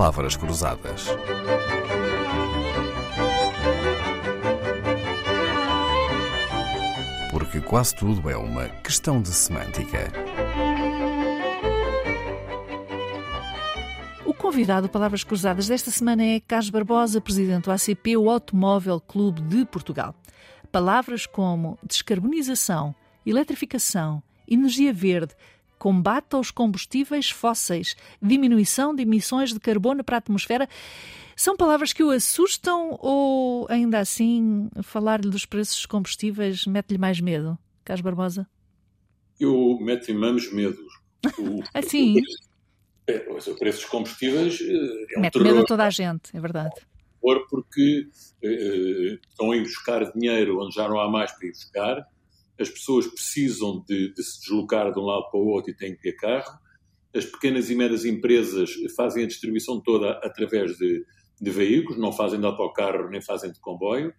Palavras Cruzadas. Porque quase tudo é uma questão de semântica. O convidado Palavras Cruzadas desta semana é Carlos Barbosa, presidente do ACP, o Automóvel Clube de Portugal. Palavras como descarbonização, eletrificação, energia verde, combate aos combustíveis fósseis, diminuição de emissões de carbono para a atmosfera. São palavras que o assustam ou ainda assim falar-lhe dos preços dos combustíveis mete-lhe mais medo? Carlos Barbosa? Eu meto-lhe menos medo. O, assim? O, preço dos combustíveis é um Mete terror. medo a toda a gente, é verdade. Porque eh, estão a ir buscar dinheiro onde já não há mais para ir buscar as pessoas precisam de, de, se deslocar de um lado para o outro e têm que ter carro, as pequenas e médias empresas fazem a distribuição toda através de, de veículos, não fazem de autocarro nem fazem de comboio,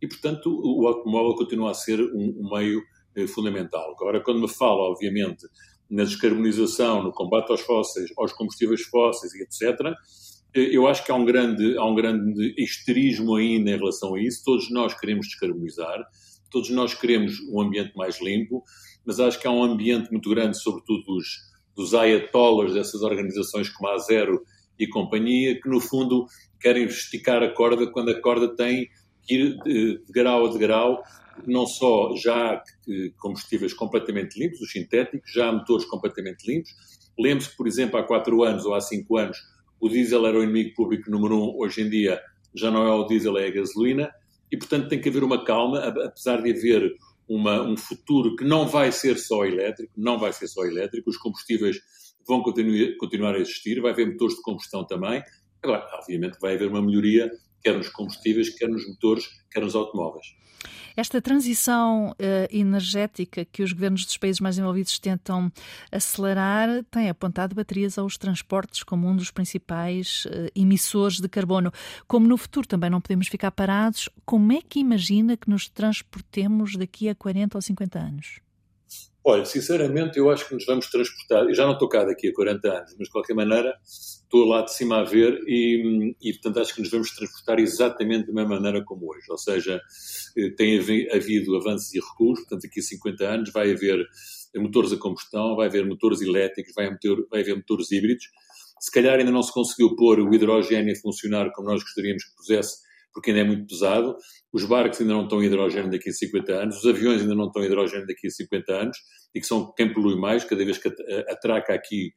e portanto o automóvel continua a ser um, um meio eh, fundamental. Agora, quando me fala, obviamente, na descarbonização, no combate aos fósseis, aos combustíveis fósseis e etc., eh, eu acho que há um grande, há um grande histerismo ainda em relação a isso. Todos nós queremos descarbonizar, Todos nós queremos um ambiente mais limpo, mas acho que há um ambiente muito grande, sobretudo dos, dos ayatollahs dessas organizações como a Zero e companhia, que no fundo querem esticar a corda quando a corda tem que ir de, grau a de grau, não só já há combustíveis completamente limpos, os sintéticos, já há motores completamente limpos. Lembre-se que, por exemplo, há quatro anos ou há cinco anos, o diesel era o inimigo público número um, hoje em dia já não é o diesel, é a gasolina e, portanto, tem que haver uma calma, apesar de haver uma, um futuro que não vai ser só elétrico, não vai ser só elétrico, os combustíveis vão continu continuar a existir, vai haver motores de combustão também. Agora, obviamente, vai haver uma melhoria, quer nos combustíveis, quer nos motores, quer nos automóveis. Esta transição uh, energética que os governos dos países mais envolvidos tentam acelerar tem apontado baterias aos transportes como um dos principais uh, emissores de carbono. Como no futuro também não podemos ficar parados, como é que imagina que nos transportemos daqui a 40 ou 50 anos? Olha, sinceramente, eu acho que nos vamos transportar. Eu já não estou cá daqui a 40 anos, mas de qualquer maneira estou lá de cima a ver e, e, portanto, acho que nos vamos transportar exatamente da mesma maneira como hoje. Ou seja, eh, tem havido avanços e recuos, portanto, daqui a 50 anos vai haver motores a combustão, vai haver motores elétricos, vai haver, vai haver motores híbridos. Se calhar ainda não se conseguiu pôr o hidrogênio a funcionar como nós gostaríamos que pusesse, porque ainda é muito pesado. Os barcos ainda não estão em hidrogênio daqui a 50 anos, os aviões ainda não estão em hidrogênio daqui a 50 anos, e que são quem polui mais, cada vez que atraca aqui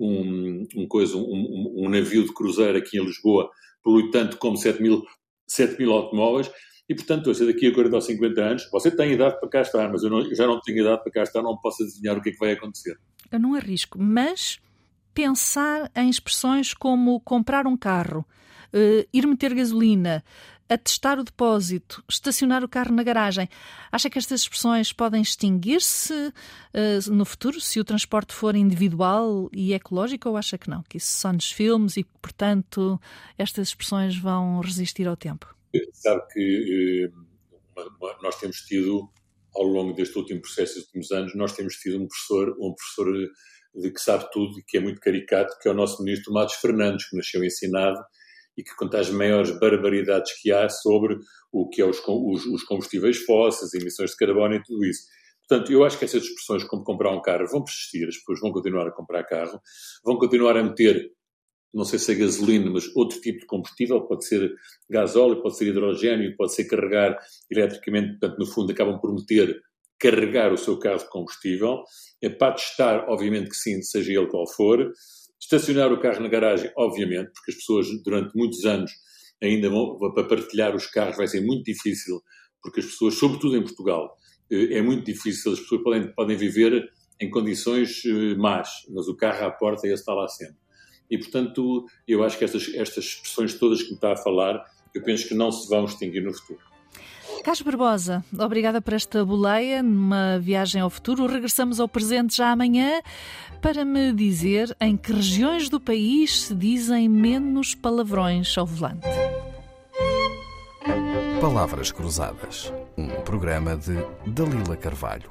um, um, coisa, um, um, navio de cruzeiro aqui em Lisboa, polui tanto como 7 mil, 7 mil automóveis, e portanto, se daqui a 40 ou 50 anos, você tem idade para cá estar, mas eu, não, eu já não tenho idade para cá estar, não posso adivinhar o que é que vai acontecer. Eu não arrisco, mas pensar em expressões como comprar um carro, uh, ir meter gasolina, atestar o depósito, estacionar o carro na garagem. Acha que estas expressões podem extinguir-se uh, no futuro se o transporte for individual e ecológico ou acha que não? Que isso só nos filmes e, portanto, estas expressões vão resistir ao tempo? Sabe que uh, nós temos tido, ao longo deste último processo, dos últimos anos, nós temos tido um professor, um professor de que sabe tudo e que é muito caricato, que é o nosso ministro Matos Fernandes, que nasceu ensinado e que conta as maiores barbaridades que há sobre o que é os, os, os combustíveis fósseis, emissões de carbono e tudo isso. Portanto, eu acho que essas expressões como comprar um carro vão persistir, as pessoas vão continuar a comprar carro, vão continuar a meter, não sei se é gasolina, mas outro tipo de combustível, pode ser gasóleo, pode ser hidrogênio, pode ser carregar eletricamente, portanto, no fundo, acabam por meter carregar o seu carro de combustível. É para testar, obviamente que sim, seja ele qual for. Estacionar o carro na garagem, obviamente, porque as pessoas durante muitos anos ainda vão para partilhar os carros vai ser muito difícil, porque as pessoas, sobretudo em Portugal, eh, é muito difícil, as pessoas podem, podem viver em condições eh, más, mas o carro à porta esse está lá sempre. E, portanto, eu acho que estas, estas expressões todas que me está a falar, eu penso que não se vão extinguir no futuro. Carlos Barbosa, obrigada por esta boleia numa viagem ao futuro. Regressamos ao presente já amanhã para me dizer em que regiões do país se dizem menos palavrões ao volante. Palavras Cruzadas, um programa de Dalila Carvalho.